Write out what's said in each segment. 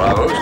Bravo,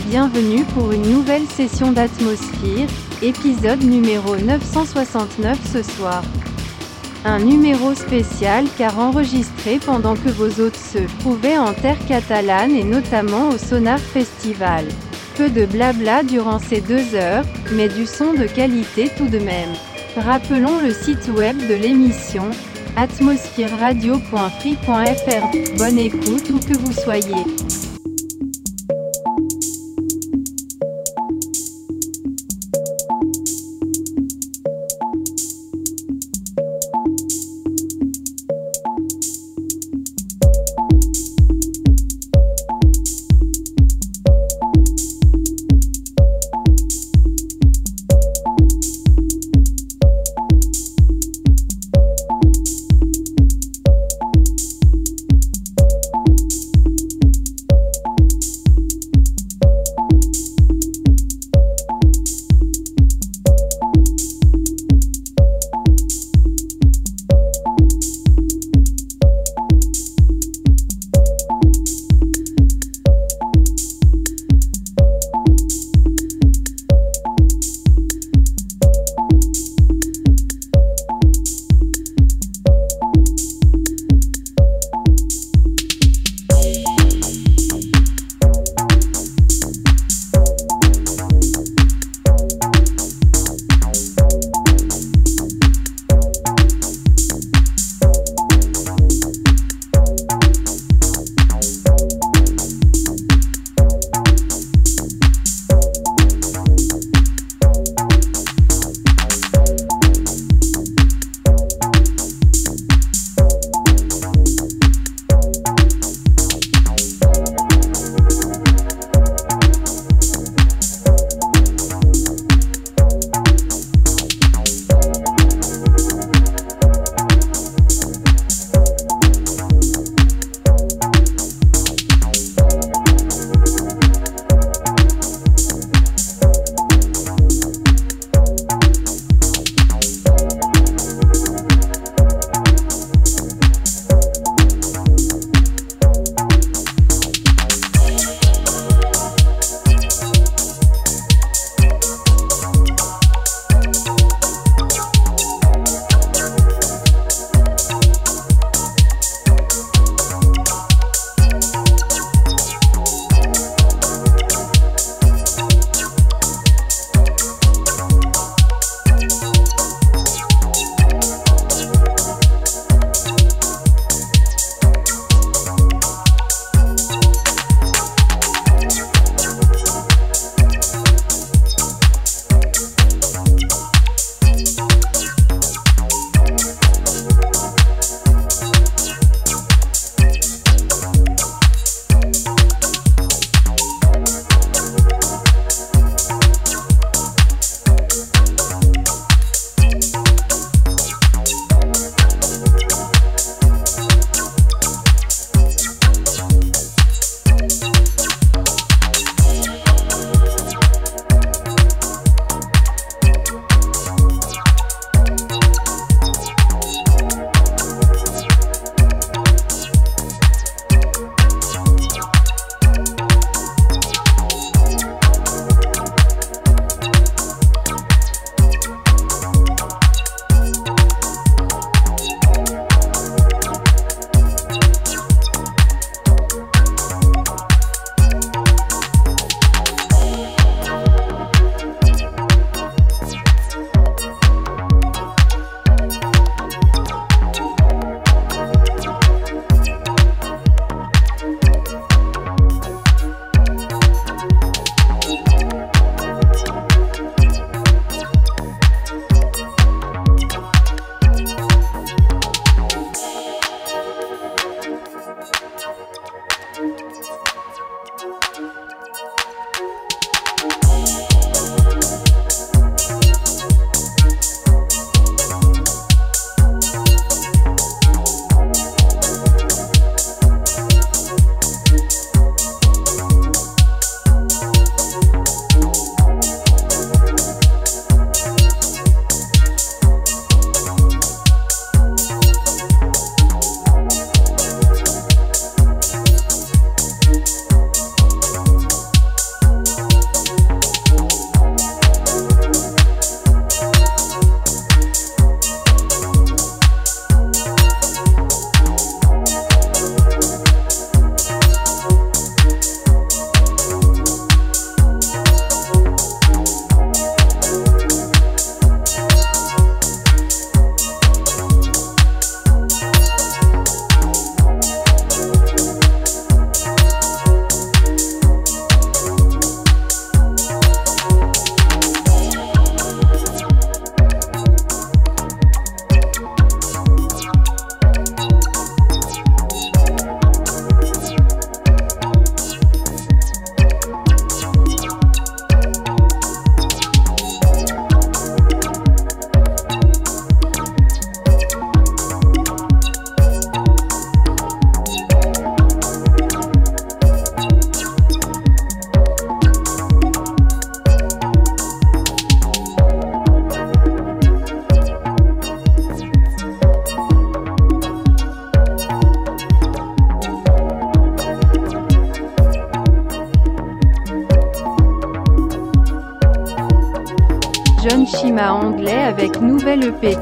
bienvenue pour une nouvelle session d'Atmosphere, épisode numéro 969 ce soir. Un numéro spécial car enregistré pendant que vos hôtes se trouvaient en terre catalane et notamment au Sonar Festival. Peu de blabla durant ces deux heures, mais du son de qualité tout de même. Rappelons le site web de l'émission, atmosphèreradio.free.fr. Bonne écoute où que vous soyez.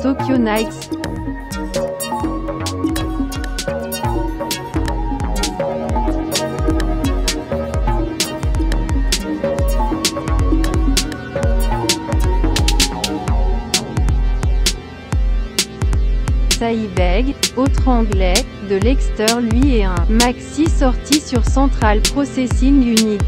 Tokyo Nights. Saïbeg, autre anglais, de Lexter lui et un maxi sorti sur Central Processing Unit.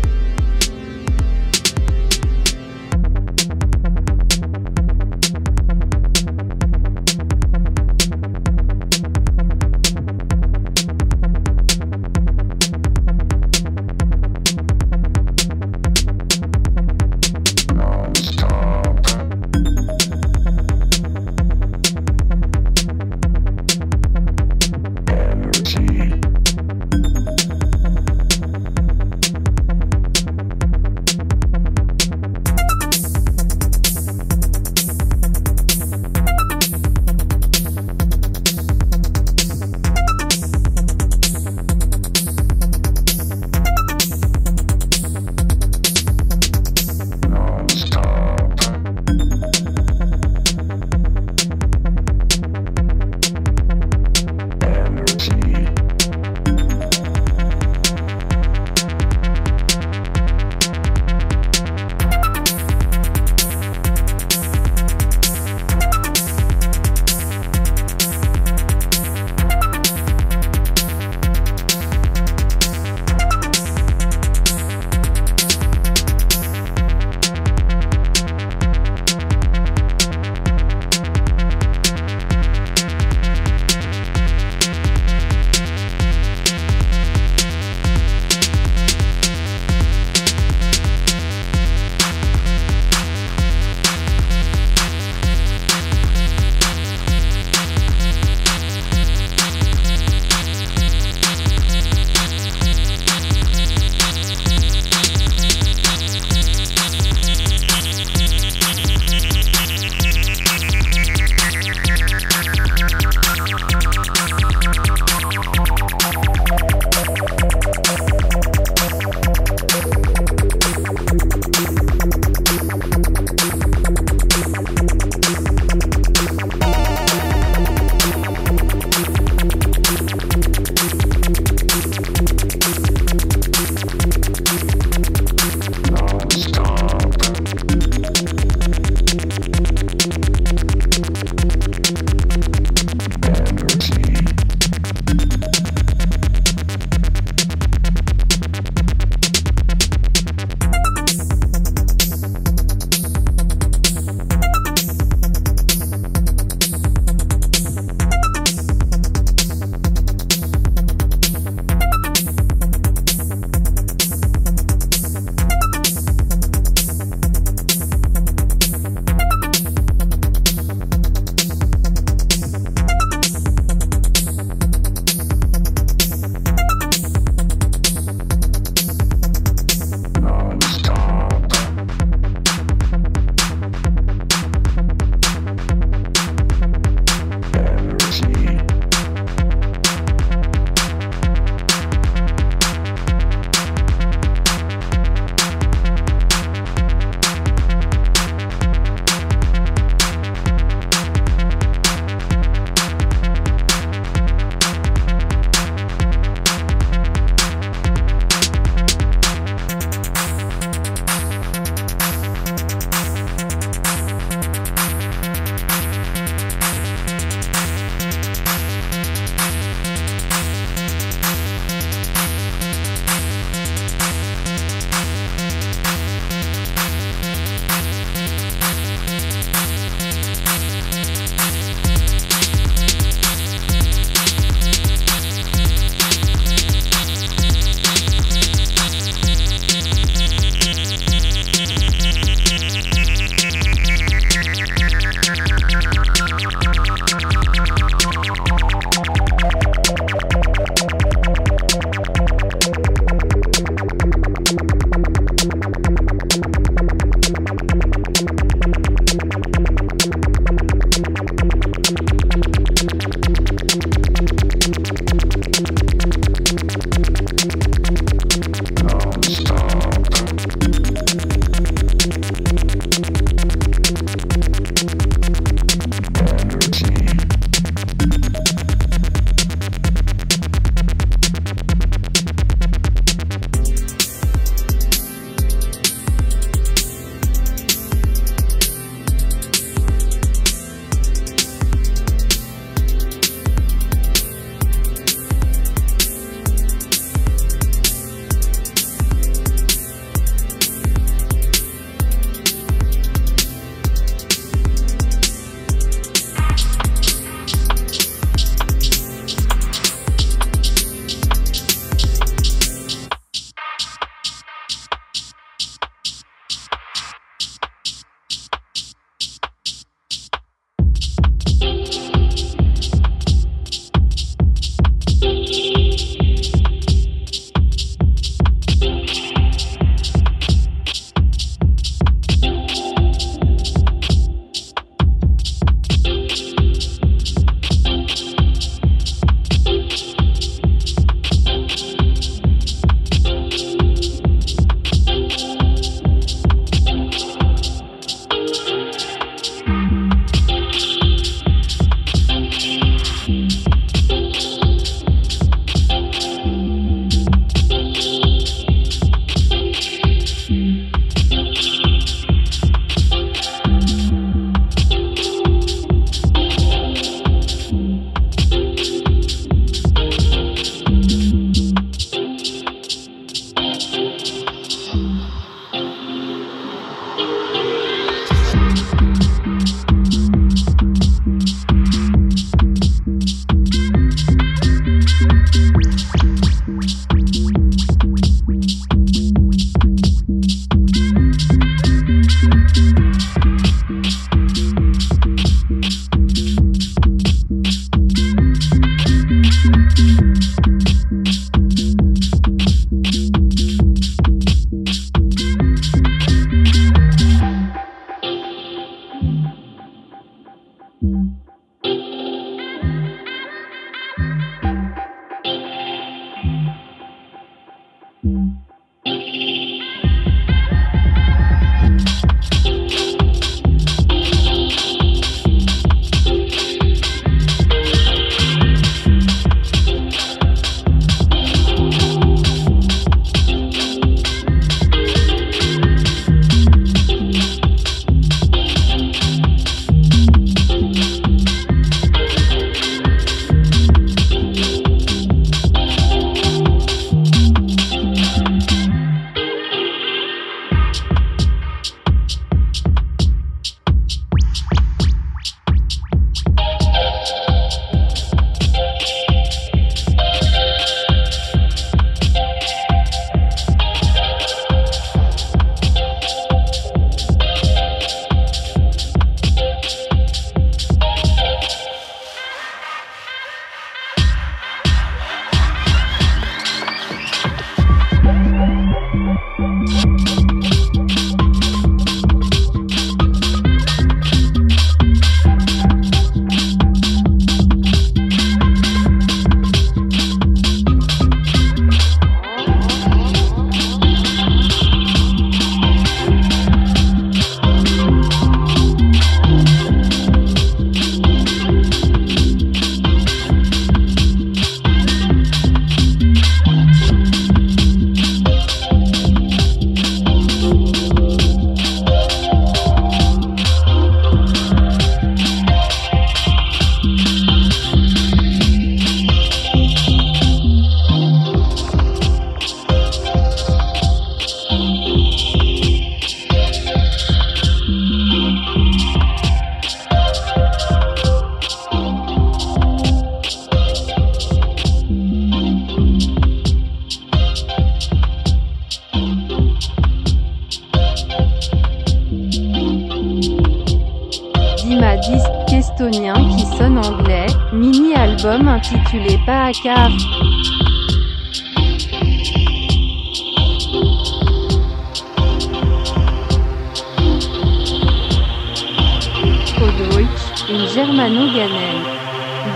Une germano-ghanaine.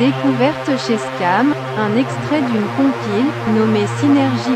Découverte chez Scam, un extrait d'une compile, nommée Synergie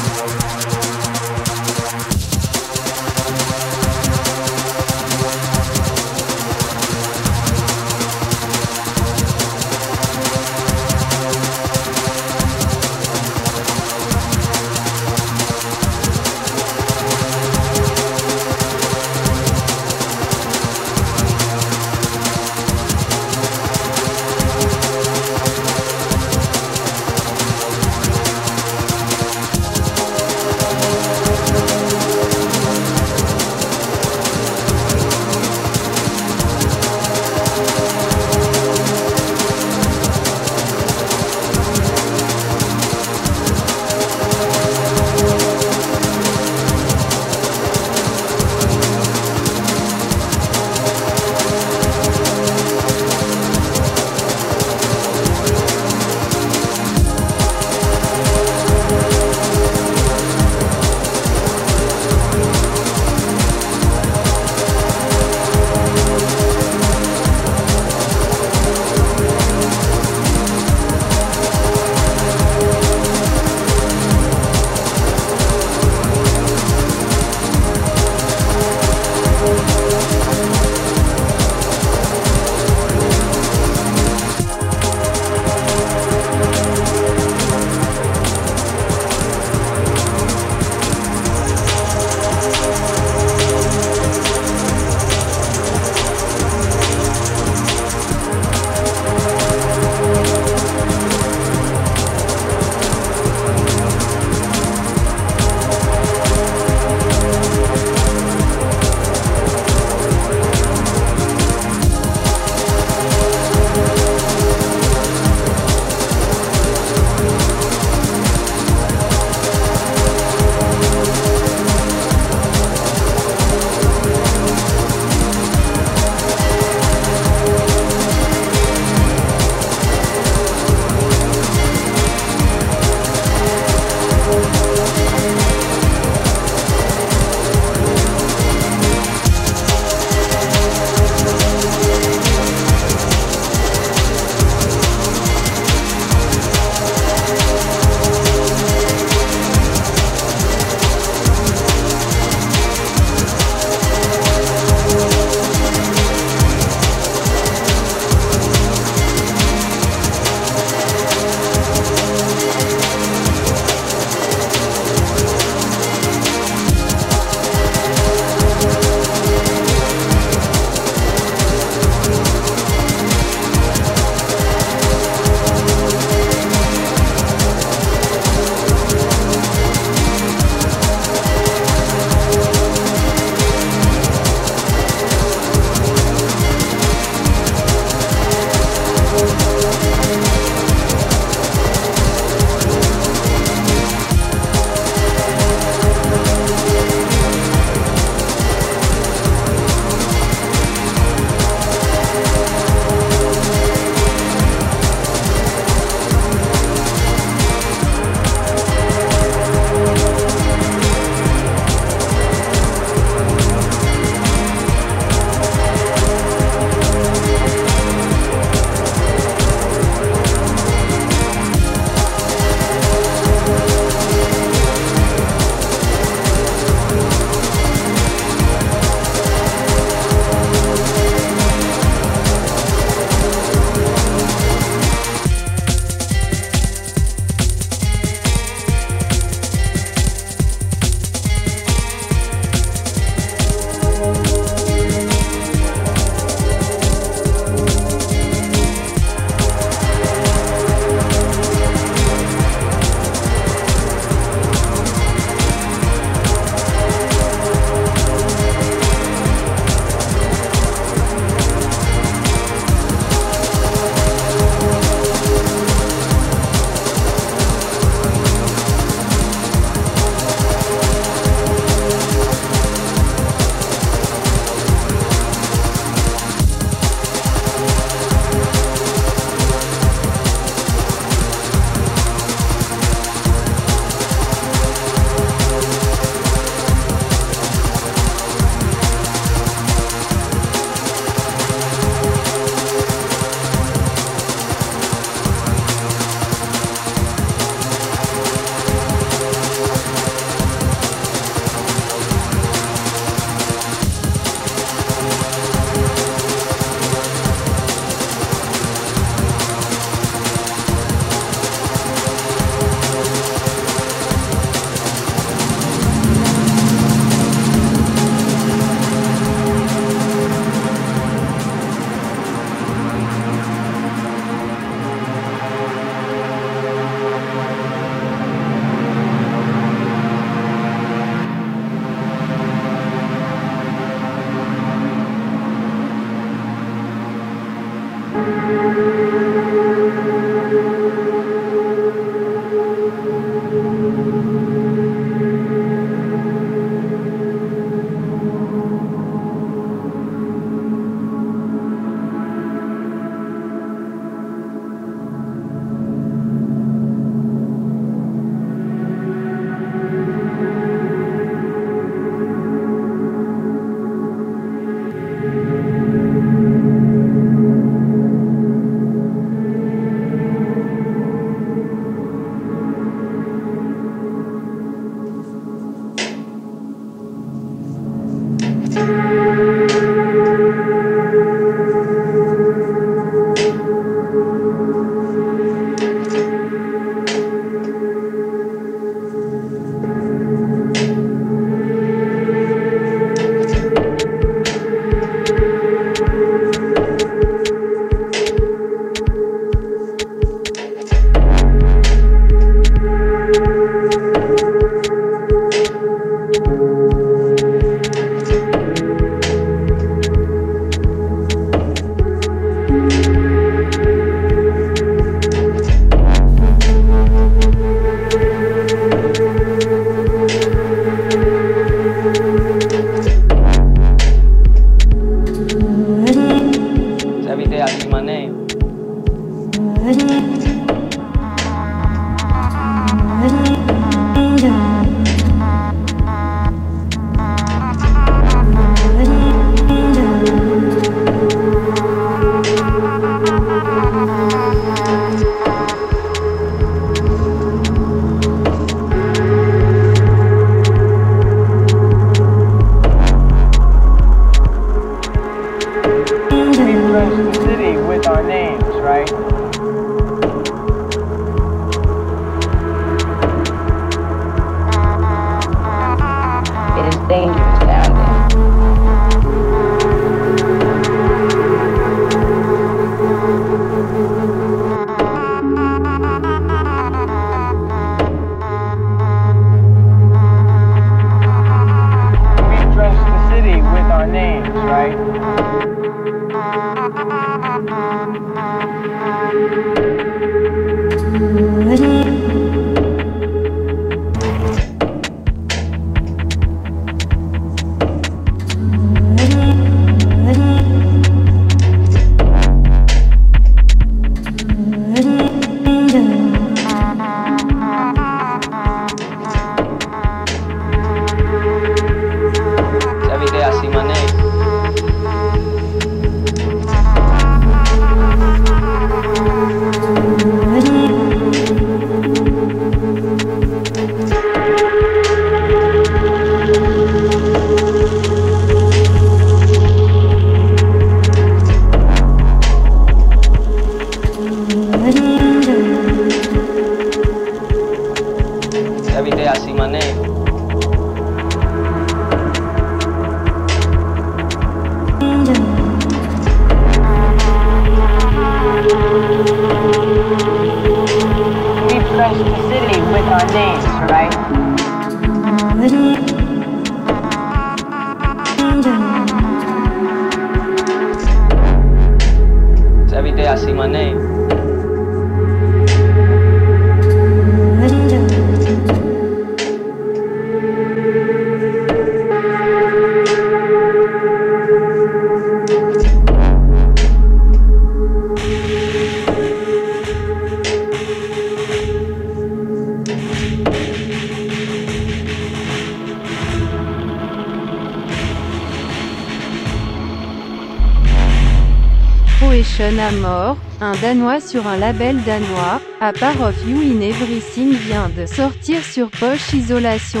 sur un label danois, A Part of You in Everything vient de sortir sur Poche Isolation.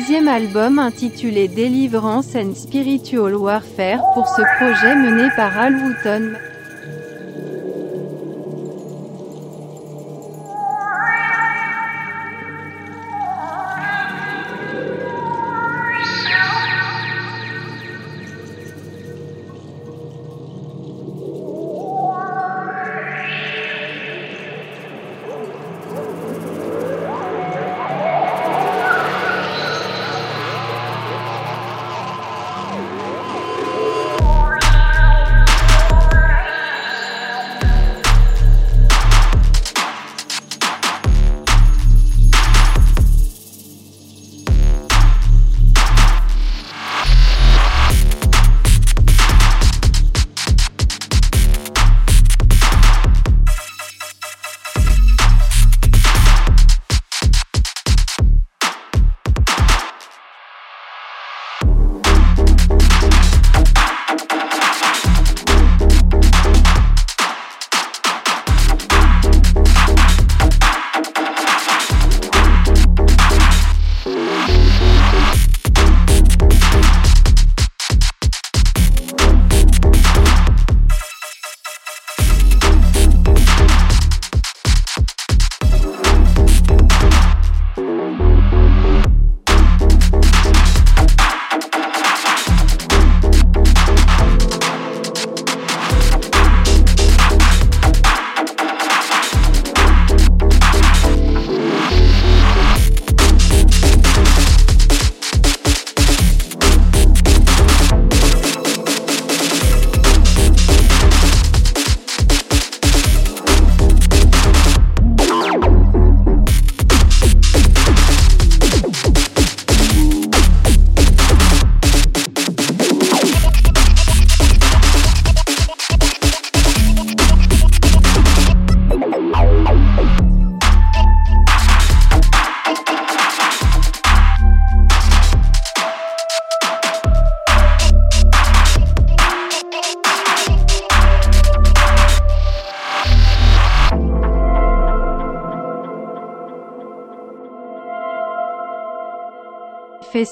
Deuxième album intitulé Deliverance and Spiritual Warfare pour ce projet mené par Al Wooton.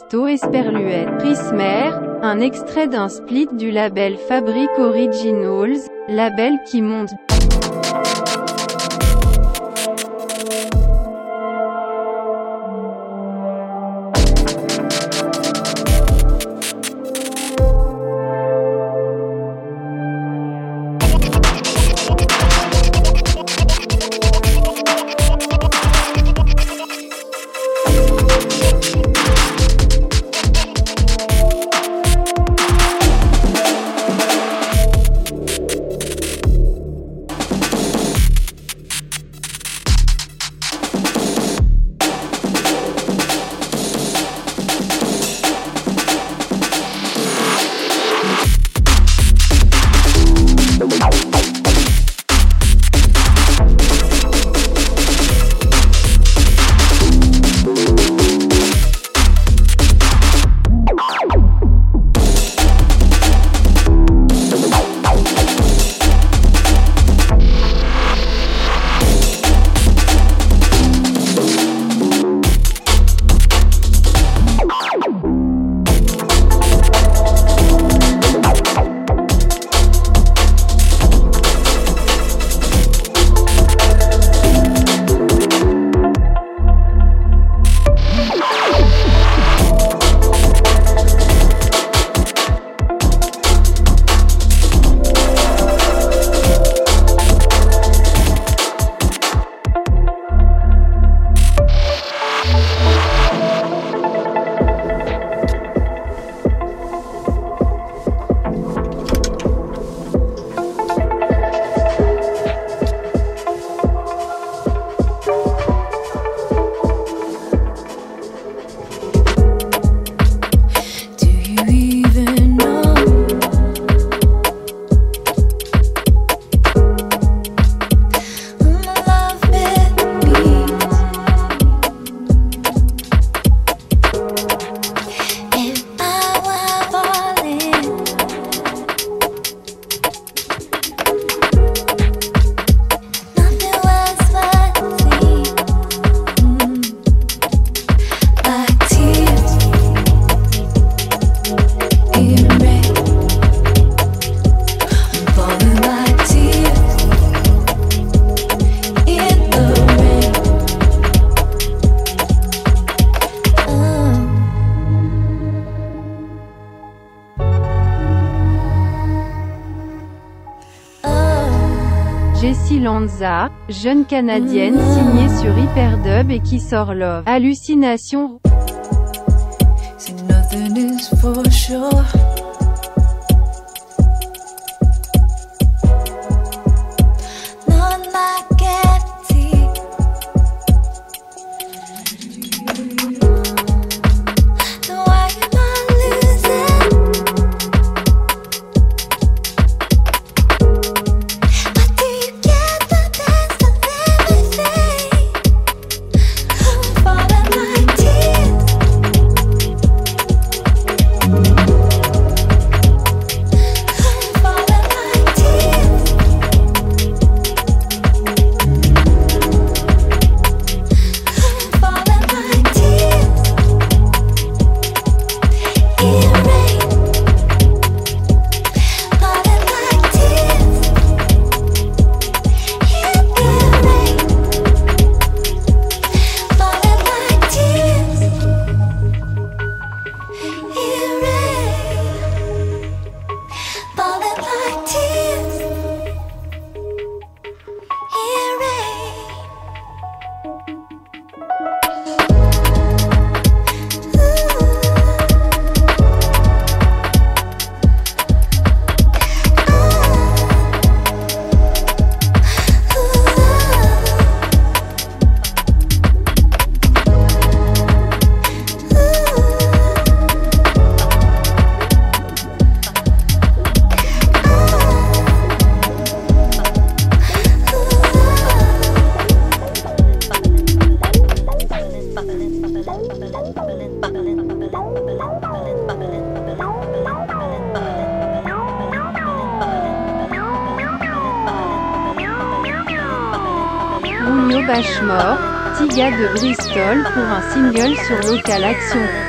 Festo Esperluette. Prismer, un extrait d'un split du label Fabric Originals, label qui monte jeune canadienne signée sur Hyperdub et qui sort Love. Hallucination. De Bristol pour un single sur Local Action.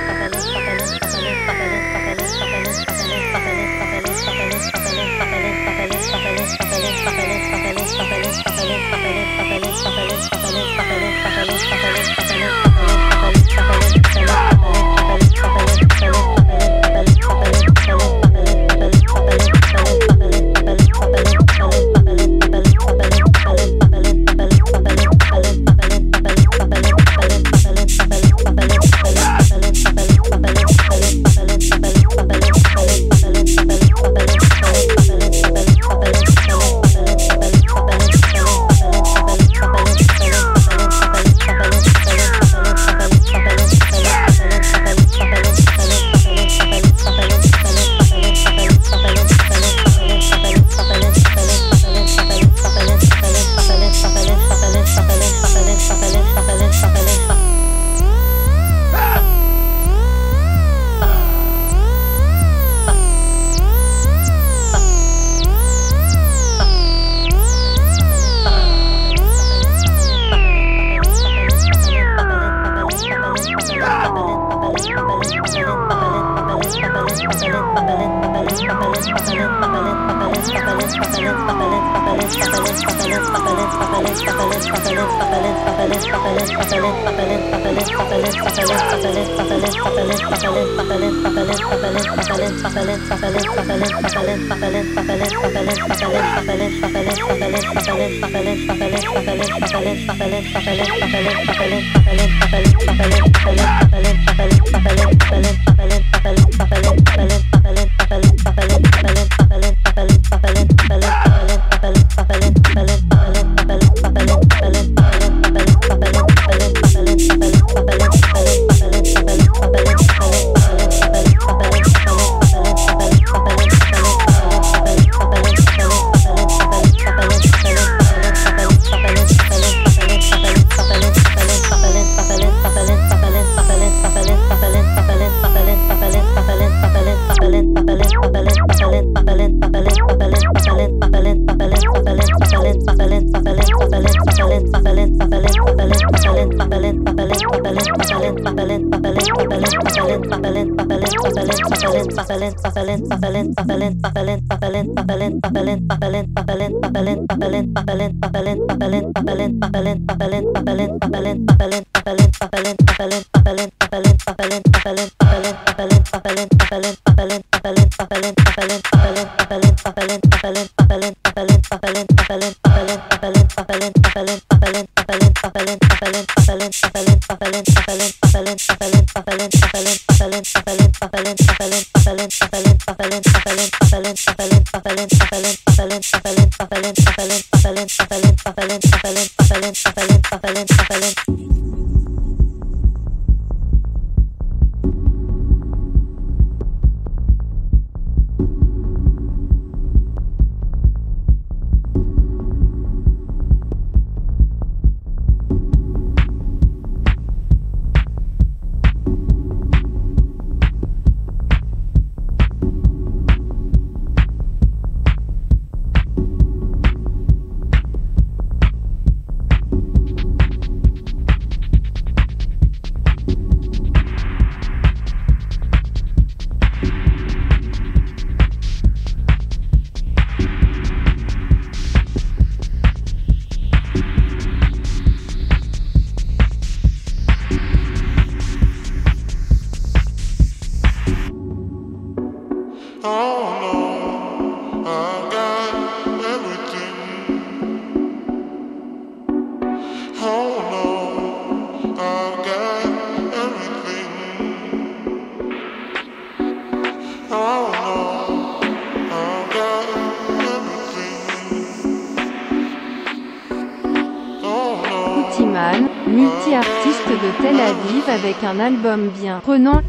Un album bien prenant.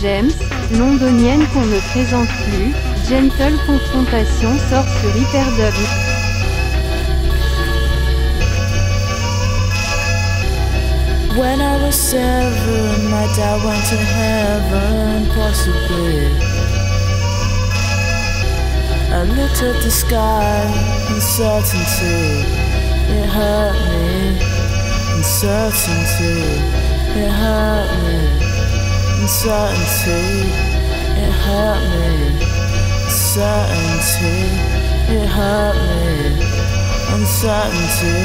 James, londonienne qu'on ne présente plus, Gentle Confrontation sort sur Hyperdub. When I was seven, my dad went to heaven, possibly. I looked at the sky, uncertainty, it hurt me. Uncertainty, it hurt me uncertainty, it hurt me. Uncertainty, it hurt me. Uncertainty,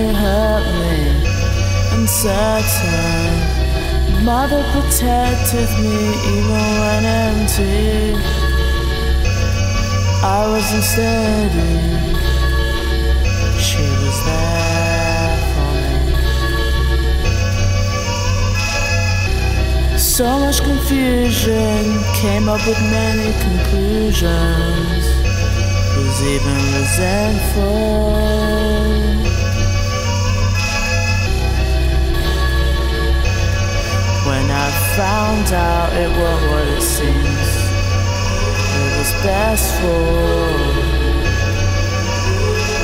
it hurt me. Uncertain, Mother protected me even when empty. I wasn't steady. So much confusion came up with many conclusions. Was even resentful. When I found out it was what it seems, it was best for.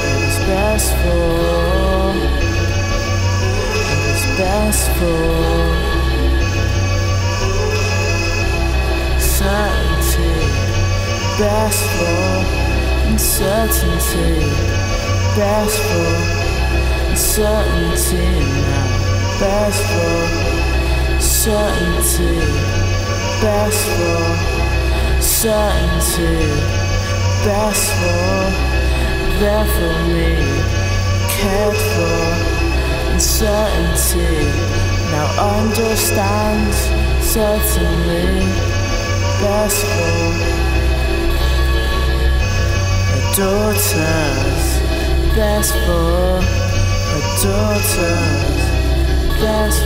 It was best for. It was best for. Certainty, best for. Uncertainty, best for. Uncertainty now, best for certainty, best for certainty, best for there for me, cared for uncertainty. Now understand certainly, best for a daughters, best for a daughters, best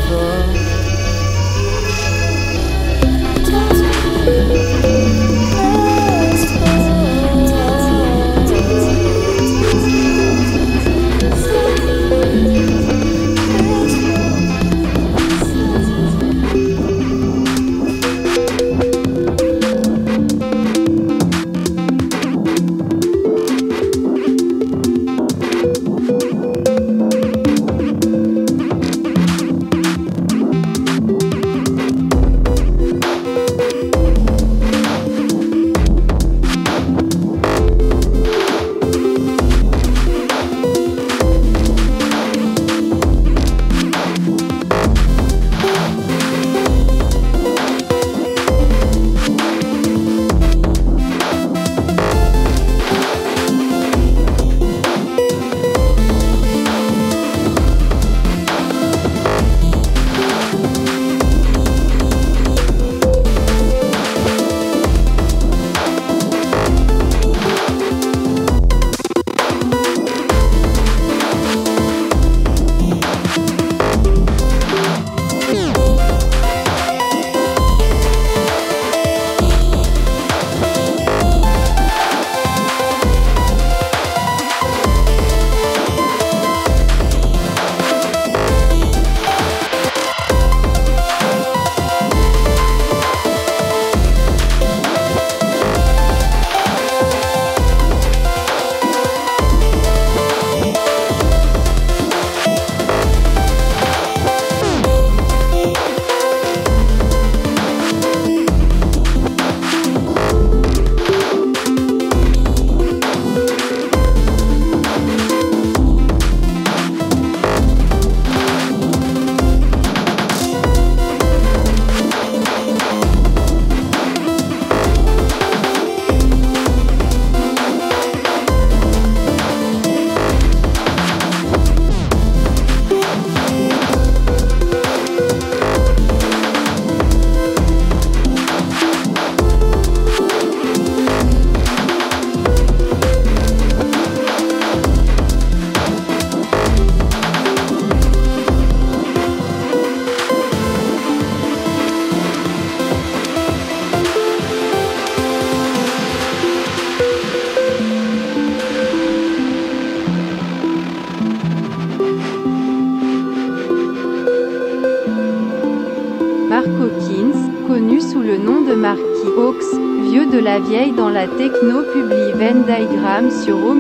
la techno publie Venn Diagram sur O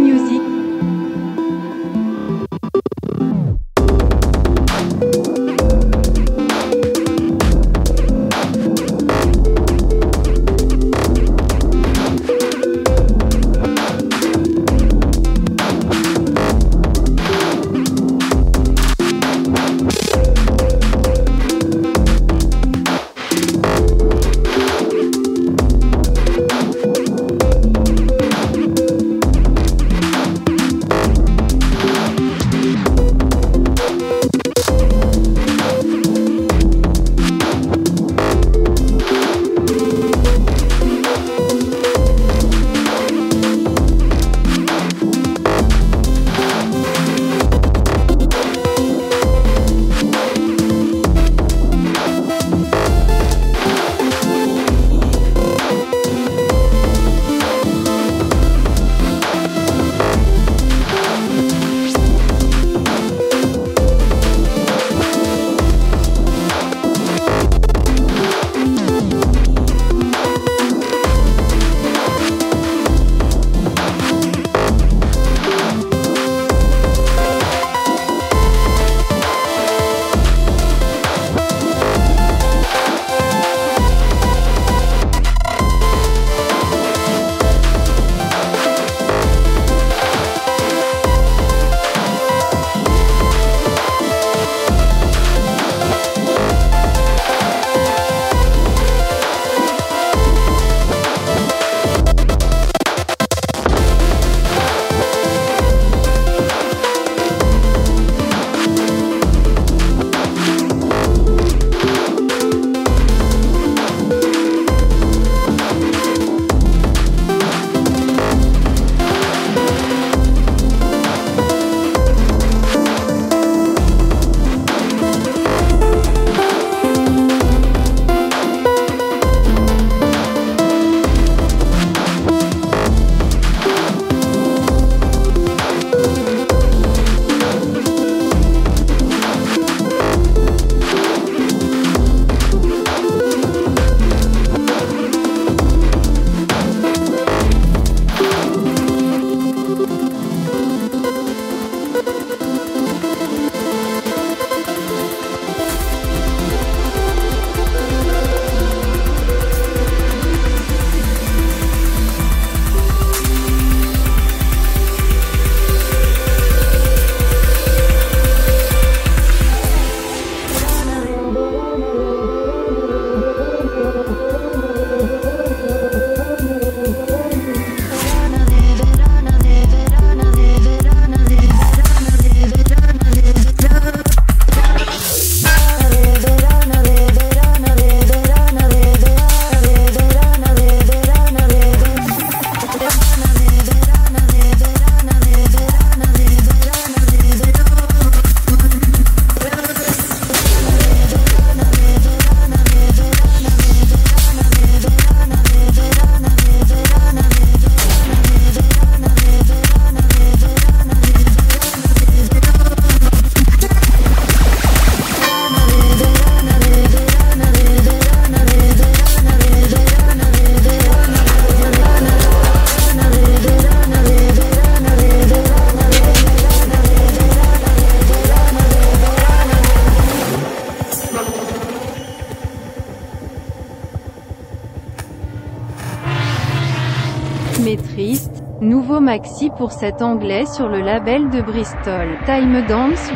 pour cet anglais sur le label de Bristol. Time Dance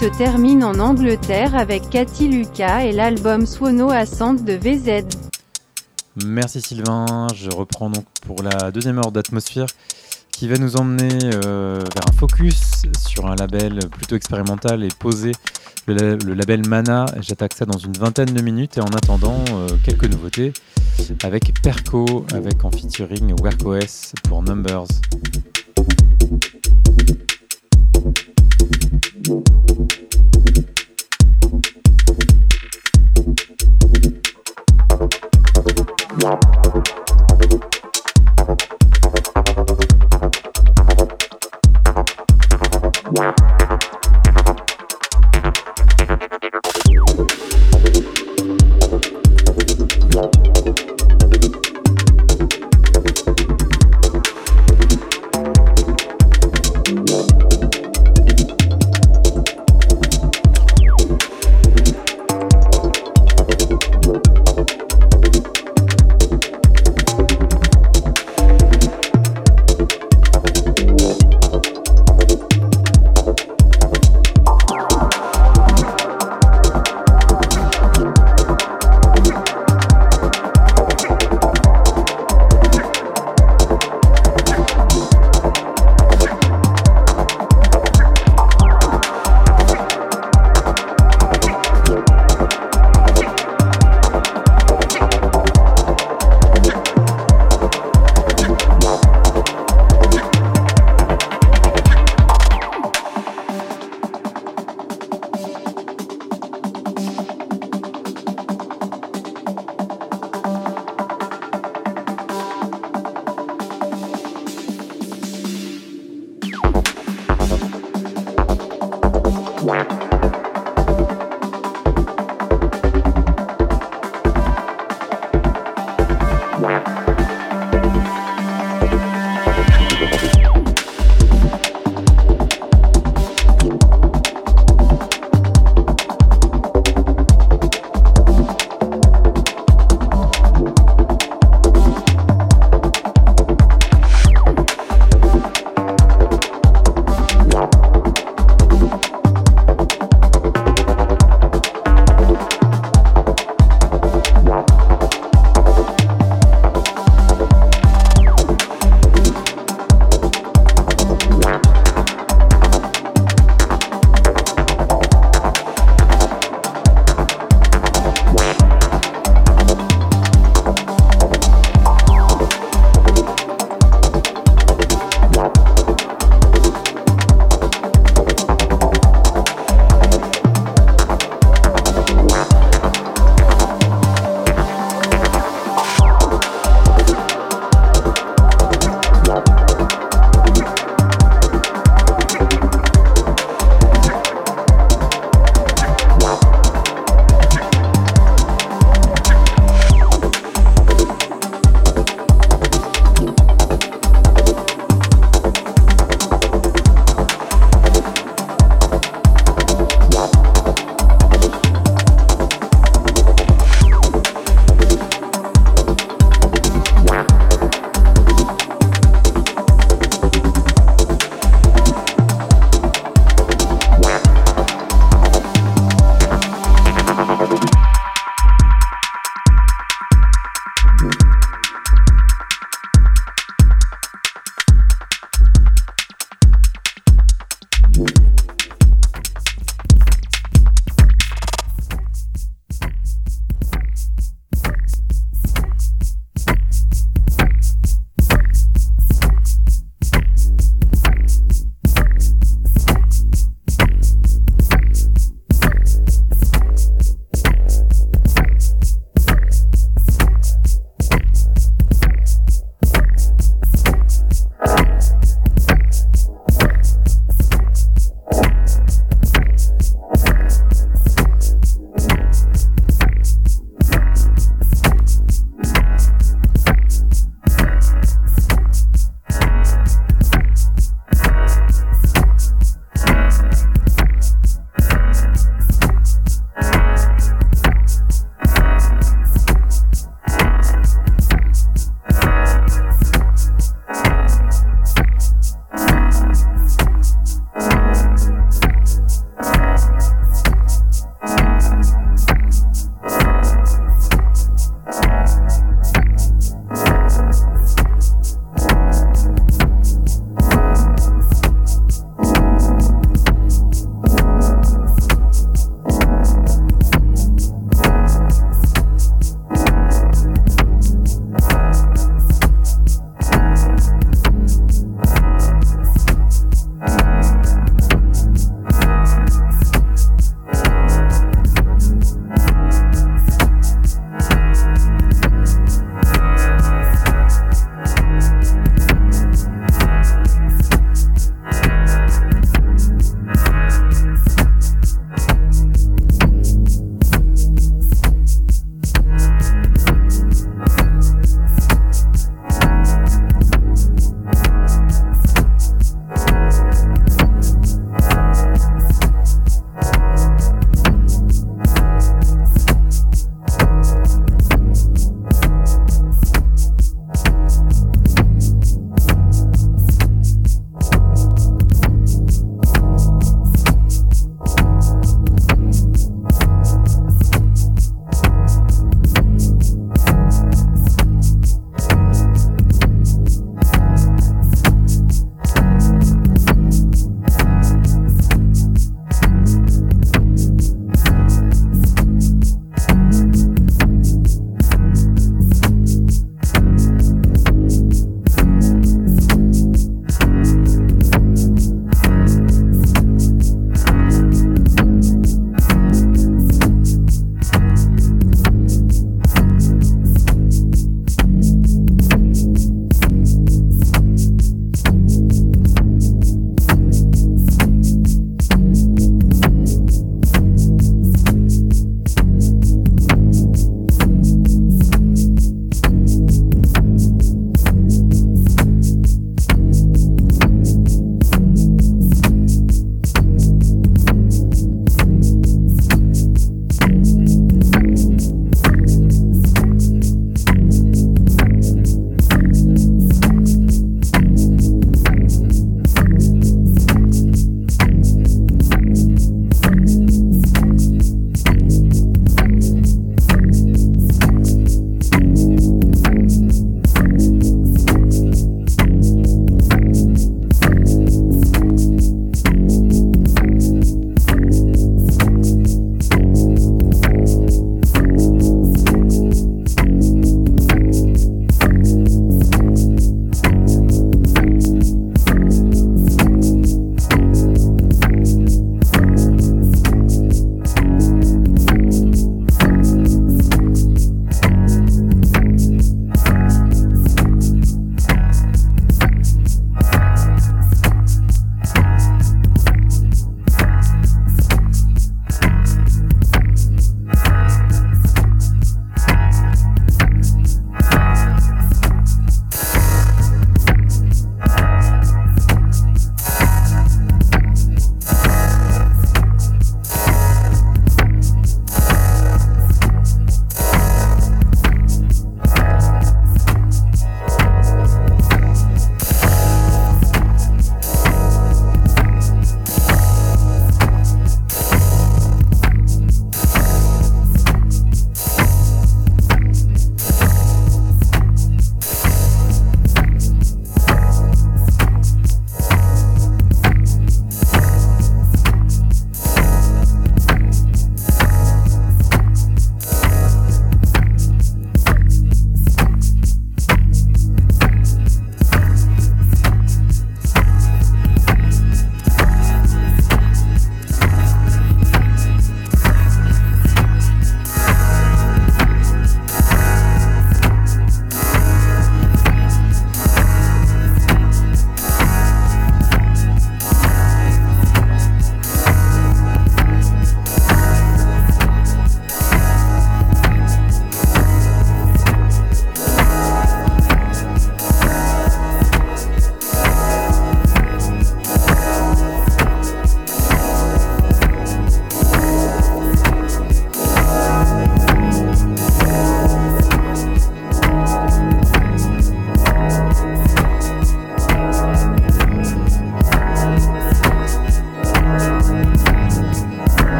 se termine en Angleterre avec Cathy Lucas et l'album Swono Ascent de VZ. Merci Sylvain, je reprends donc pour la deuxième heure d'atmosphère qui va nous emmener euh, vers un focus sur un label plutôt expérimental et posé, le, label Mana. J'attaque ça dans une vingtaine de minutes et en attendant, euh, quelques nouveautés avec Perco, avec en featuring WorkOS pour Numbers. Wow.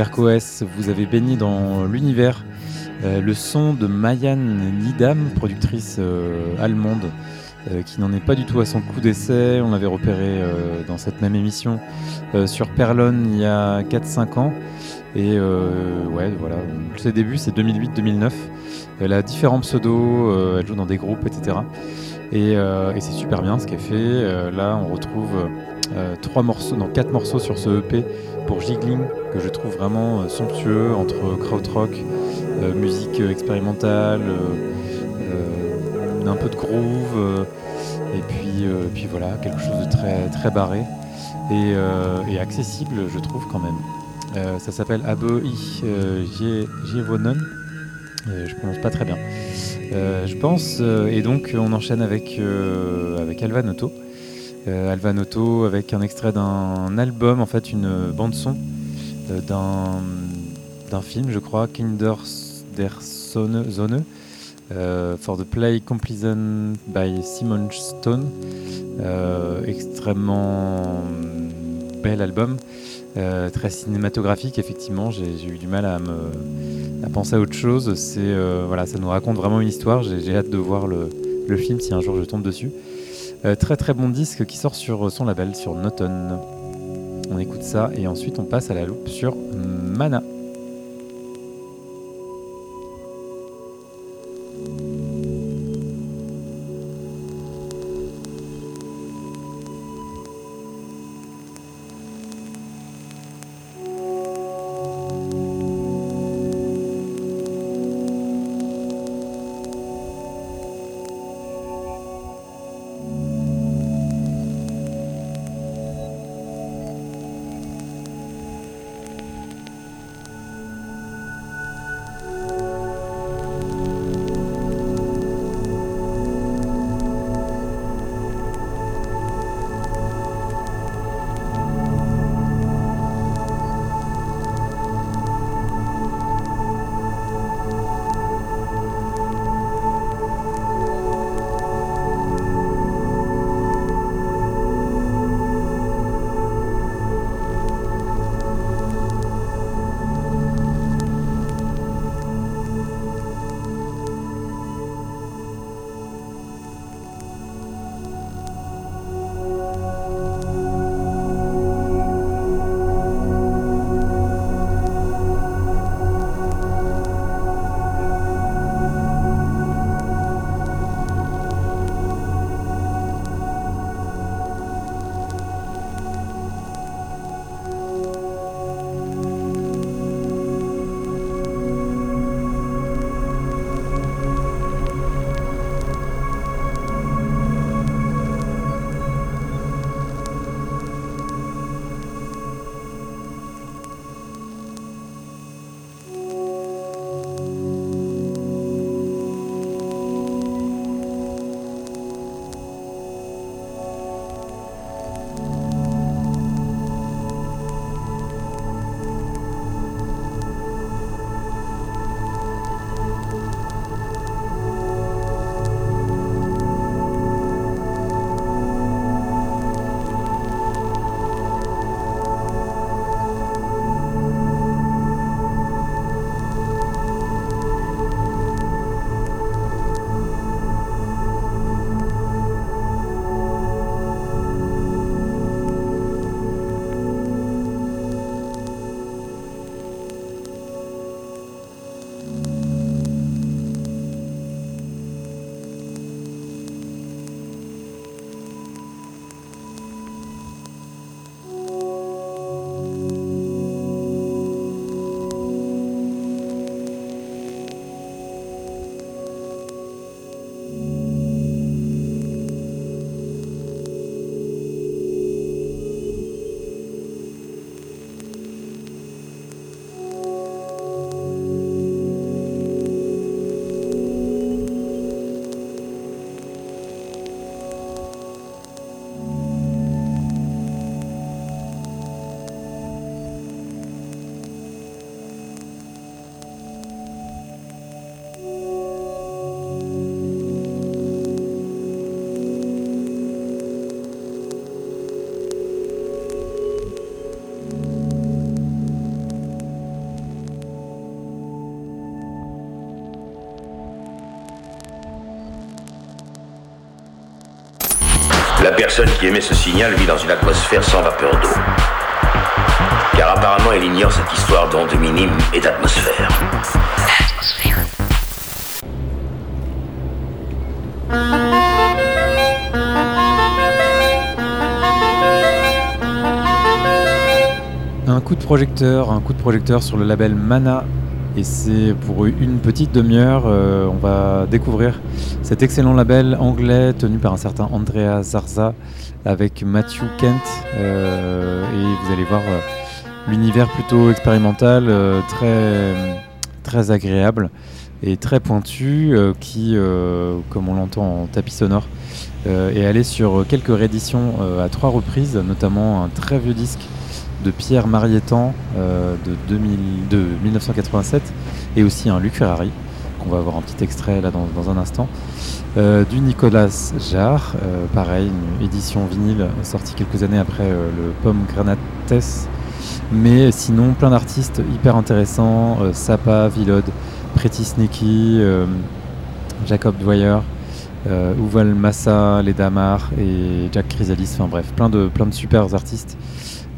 Un featuring S. Vous avez baigné dans l'univers, euh, le son de Mayan Nidam, productrice euh, allemande, euh, qui n'en est pas du tout à son coup d'essai. On l'avait repéré dans cette même émission sur Perlon il y a 4-5 ans. Et ouais, voilà, ses débuts c'est 2008-2009. Elle a différents pseudos, elle joue dans des groupes, etc. Et, et c'est super bien ce qu'elle fait. là, on retrouve trois morceaux, non, quatre morceaux sur ce EP pour Jiggling que je trouve vraiment euh, somptueux entre krautrock, euh, musique expérimentale, un peu de groove et puis, puis voilà quelque chose de très très barré et, accessible je trouve quand même. ça s'appelle Abe I je prononce pas très bien. je pense et donc on enchaîne avec avec Alva Noto euh, Alvan Otto avec un extrait d'un album, en fait une bande son euh, d'un film, je crois, Kinder der Sonne, euh, for the Play Completion by Simon Stone. extrêmement bel album, très cinématographique, effectivement. J'ai eu du mal à, penser à autre chose. C'est voilà, ça nous raconte vraiment une histoire. J'ai hâte de voir le, film si un jour je tombe dessus. Euh, très très bon disque qui sort sur son label, sur Noton. On écoute ça et ensuite on passe à la loupe sur Mana. La personne qui émet ce signal vit dans une atmosphère sans vapeur d'eau. Car apparemment, elle ignore cette histoire d'ondes minimes et d'atmosphère. Un coup de projecteur, un coup de projecteur sur le label Mana. Et c'est pour une petite demi-heure, euh, on va découvrir cet excellent label anglais tenu par un certain Andrea Zarza avec Matthew Kent. euh, et vous allez voir euh, l'univers plutôt expérimental, très, très agréable et très pointu, qui, comme on l'entend en tapis sonore, est allé sur quelques rééditions à trois reprises, notamment un très vieux disque de Pierre Marietan euh, de, 2000 de 1987 et aussi un Luc Ferrari qu'on va avoir un petit extrait là dans, un instant Euh, du Nicolas Jarre euh, pareil une édition vinyle sortie quelques années après le Pomme Granates mais sinon plein d'artistes hyper intéressants Sapa, Villod, Pretty Sneaky Jacob Dwyer Uval Massa, Les Damar et Jack Chrysalis, enfin bref, plein de, plein de super artistes.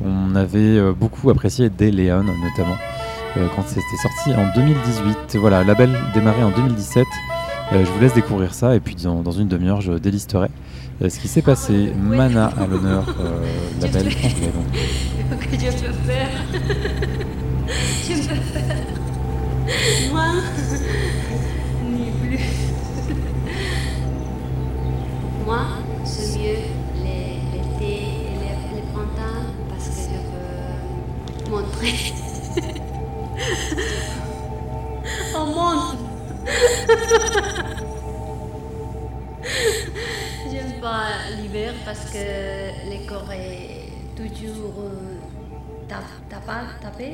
On avait euh, beaucoup apprécié Day Leon notamment euh, quand c'était sorti en 2018. Voilà, label démarré en 2017. Euh, je vous laisse découvrir ça et puis dans, dans une demi-heure je délisterai euh, ce qui s'est passé. Mana à l'honneur, euh, label anglais donc. que faire? Moi, ni plus. Moi, montrer. Oh mon J'aime pas l'hiver parce que le corps est toujours euh, tap- tapa- tapé,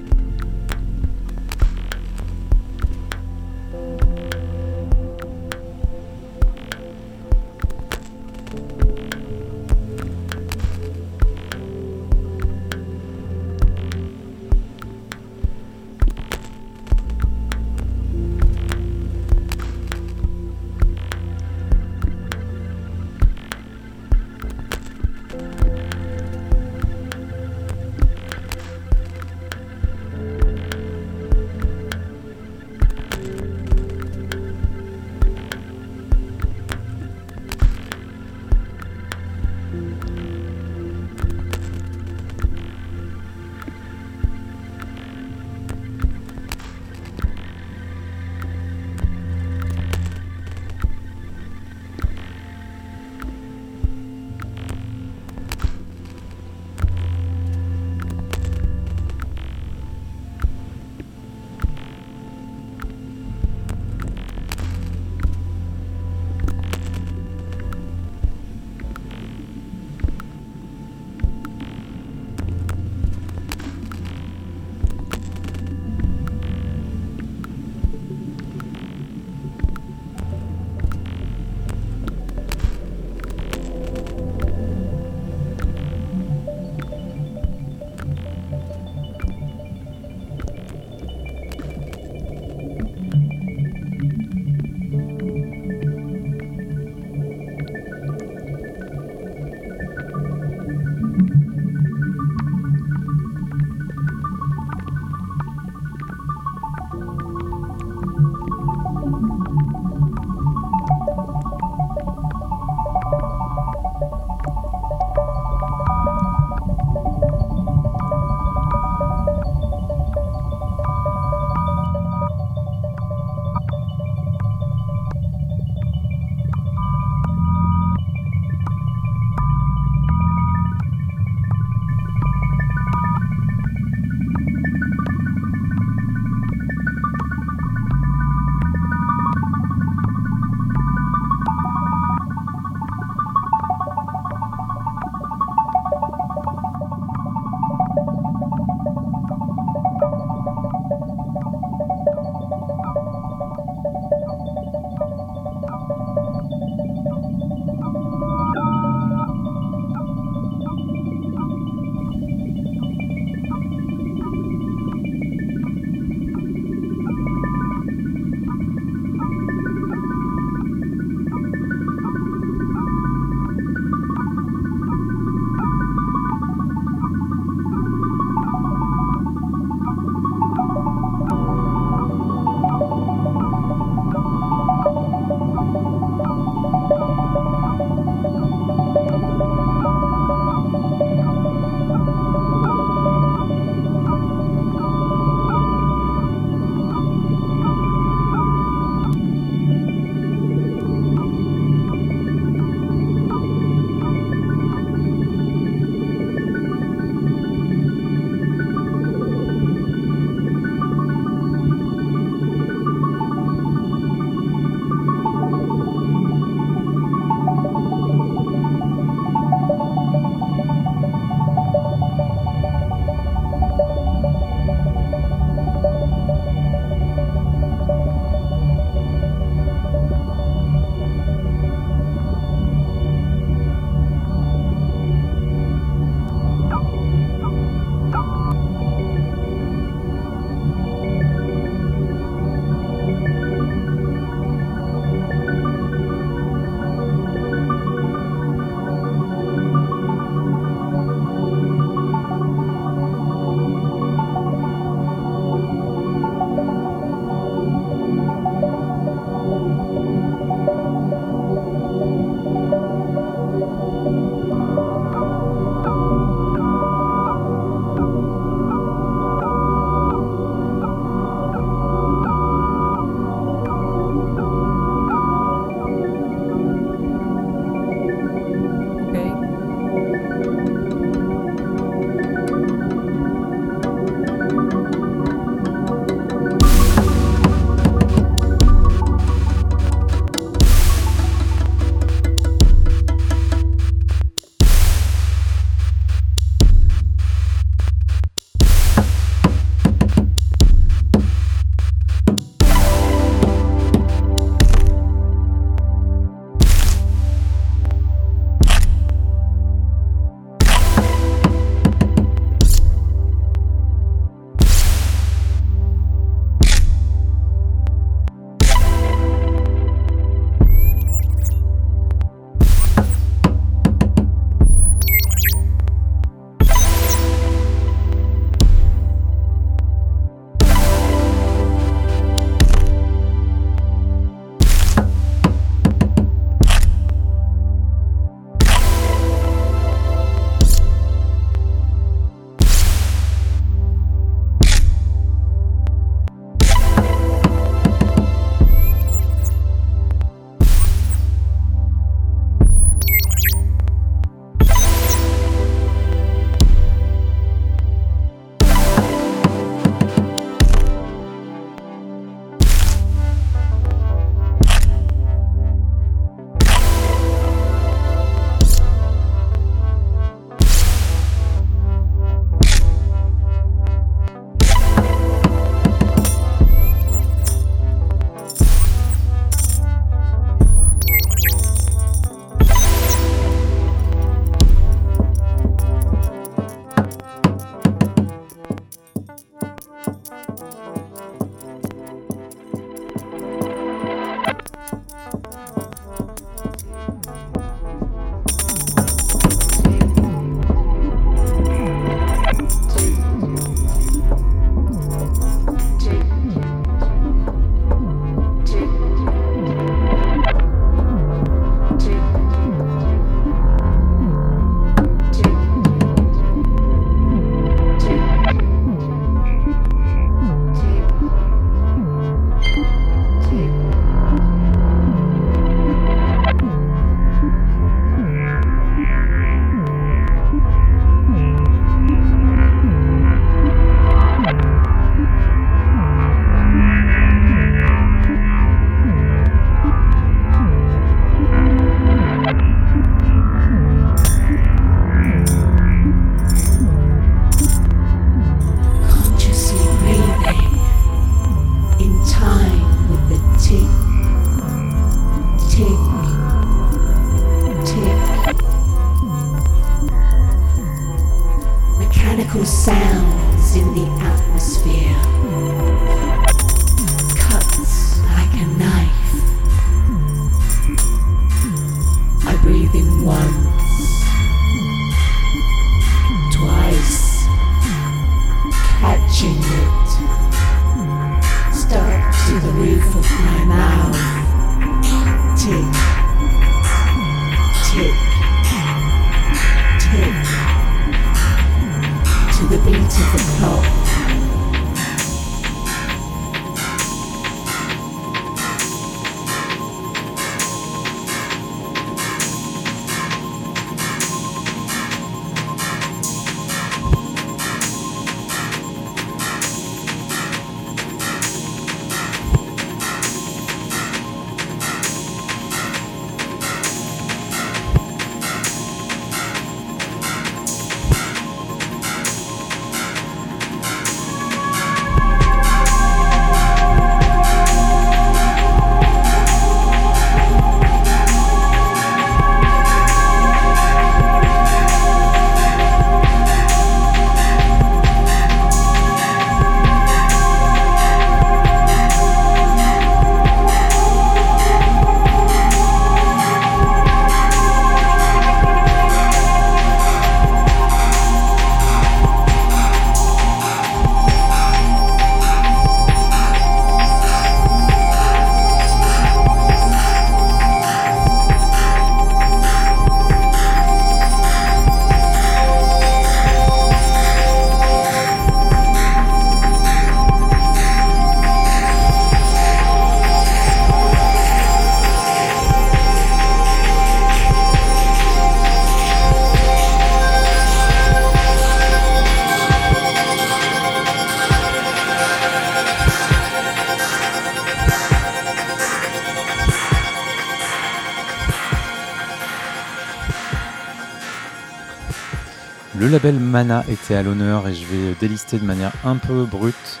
label Mana était à l'honneur et je vais délister de manière un peu brute,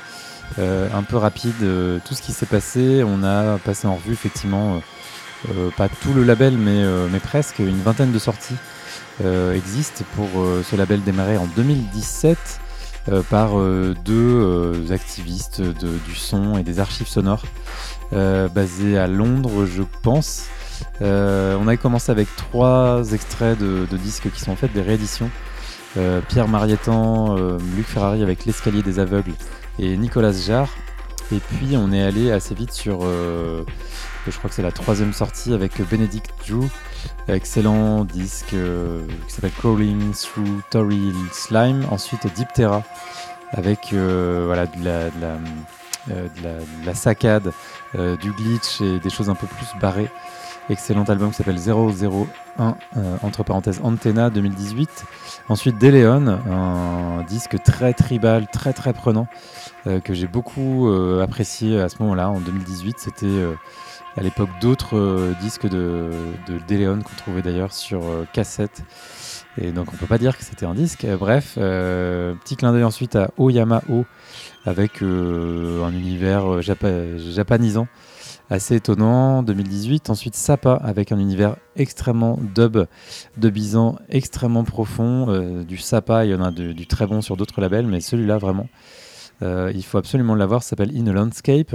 euh, un peu rapide euh, tout ce qui s'est passé. On a passé en revue effectivement, euh, pas tout le label mais, mais presque, une vingtaine de sorties existent pour ce label démarré en 2017 par deux activistes du son et des archives sonores basés à Londres je pense. on avait commencé avec trois extraits de, de disques qui sont en fait des rééditions euh, Pierre Marietan, euh, Luc Ferrari avec L'escalier des aveugles et Nicolas Jarre. Et puis on est allé assez vite sur, euh, je crois que c'est la troisième sortie avec Benedict Drew, excellent disque qui s'appelle Crawling Through Tory Slime. Ensuite Deep Terra avec voilà, de la, de la saccade, du glitch et des choses un peu plus barrées. Excellent album qui s'appelle 001, euh, entre parenthèses Antenna 2018. Ensuite Deleon, un disque très tribal, très très prenant, euh, que j'ai beaucoup euh, apprécié à ce moment-là, en 2018. C'était à l'époque d'autres disques de, de Deleon qu'on trouvait d'ailleurs sur cassette. Et donc on peut pas dire que c'était un disque. bref, petit clin d'œil ensuite à Oyama O avec un univers japanisant assez étonnant. 2018, ensuite Sapa avec un univers extrêmement dub, dubisant, extrêmement profond. Euh, du Sapa, il y en a du très bon sur d'autres labels, mais celui-là vraiment, euh, il faut absolument l'avoir. S'appelle In a Landscape.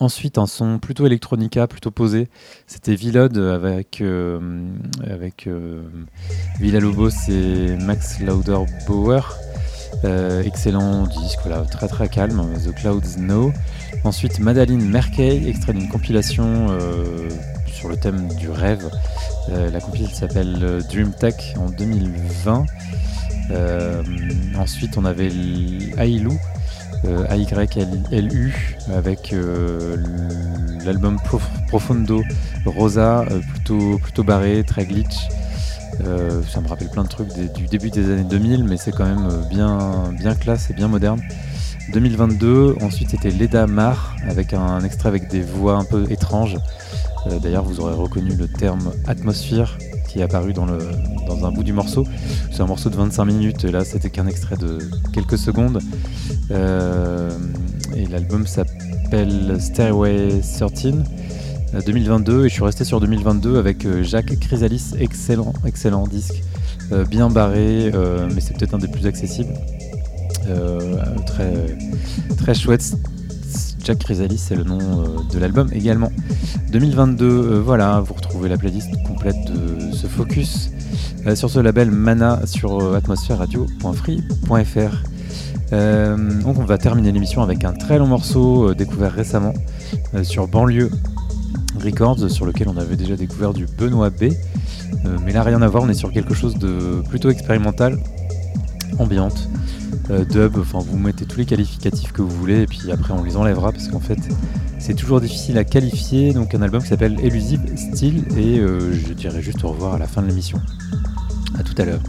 Ensuite, un son plutôt électronica, plutôt posé. C'était Villod avec, euh, avec Villa Lobos et Max Lauderbauer. excellent disque, voilà, très très calme. The Clouds Know. Ensuite, Madeleine Merkey, extrait d'une compilation euh, sur le thème du rêve. Euh, la compilation s'appelle euh, Dream Tech en 2020. ensuite, on avait Ailou, A-Y-L-U, avec l'album Profondo Rosa, plutôt, plutôt barré, très glitch. ça me rappelle plein de trucs du début des années 2000, mais c'est quand même bien, bien classe et bien moderne. 2022, ensuite c'était Leda Mar avec un, extrait avec des voix un peu étranges. Euh, d'ailleurs, vous aurez reconnu le terme atmosphère qui est apparu dans, un bout du morceau. C'est un morceau de 25 minutes, et là c'était qu'un extrait de quelques secondes. Euh, et l'album s'appelle Stairway 13. 2022 euh, et je suis resté sur 2022 avec Jacques Chrysalis, excellent, excellent disque, bien barré, mais c'est peut-être un des plus accessibles. Euh, très chouette. Jack Chrysalis, c'est le nom euh, de l'album également. 2022, euh, voilà, vous retrouvez la playlist complète de ce focus sur ce label Mana sur atmosphèreradio.free.fr. donc on va terminer l'émission avec un très long morceau découvert récemment sur Banlieue Records, sur lequel on avait déjà découvert du Benoît B. mais là rien à voir, on est sur quelque chose de plutôt expérimental, ambiante. Euh, dub, enfin vous mettez tous les qualificatifs que vous voulez et puis après on les enlèvera parce qu'en fait c'est toujours difficile à qualifier. Donc un album qui s'appelle Elusive Style et euh, je dirais juste au revoir à la fin de l'émission. A tout à l'heure.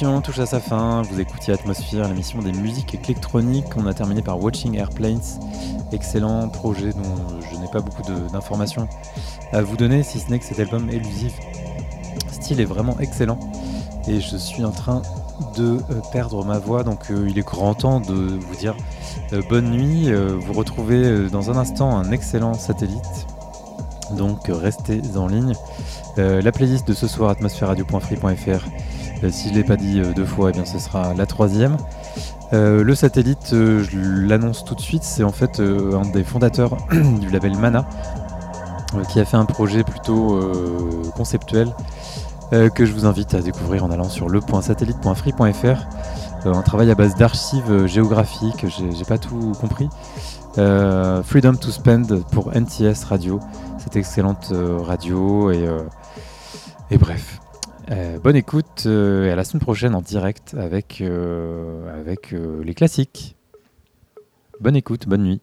Touche à sa fin, vous écoutiez Atmosphère, l'émission des musiques électroniques. On a terminé par Watching Airplanes, excellent projet dont je n'ai pas beaucoup d'informations à vous donner, si ce n'est que cet album élusif. Style est vraiment excellent et je suis en train de euh, perdre ma voix, donc euh, il est grand temps de vous dire euh, bonne nuit. vous retrouvez dans un instant un excellent satellite, donc restez en ligne. la playlist de ce soir, atmosphéreradio.free.fr euh, si je ne l'ai pas dit euh, deux fois, eh bien, ce sera la troisième. Euh, le satellite, je l'annonce tout de suite, c'est en fait un des fondateurs du label Mana, qui a fait un projet plutôt conceptuel que je vous invite à découvrir en allant sur le.satellite.free.fr. un travail à base d'archives géographiques, j'ai pas tout compris. Freedom to Spend pour NTS Radio, cette excellente radio et, et bref. Euh, bonne écoute euh, et à la semaine prochaine en direct avec, euh, avec les classiques. Bonne écoute, bonne nuit.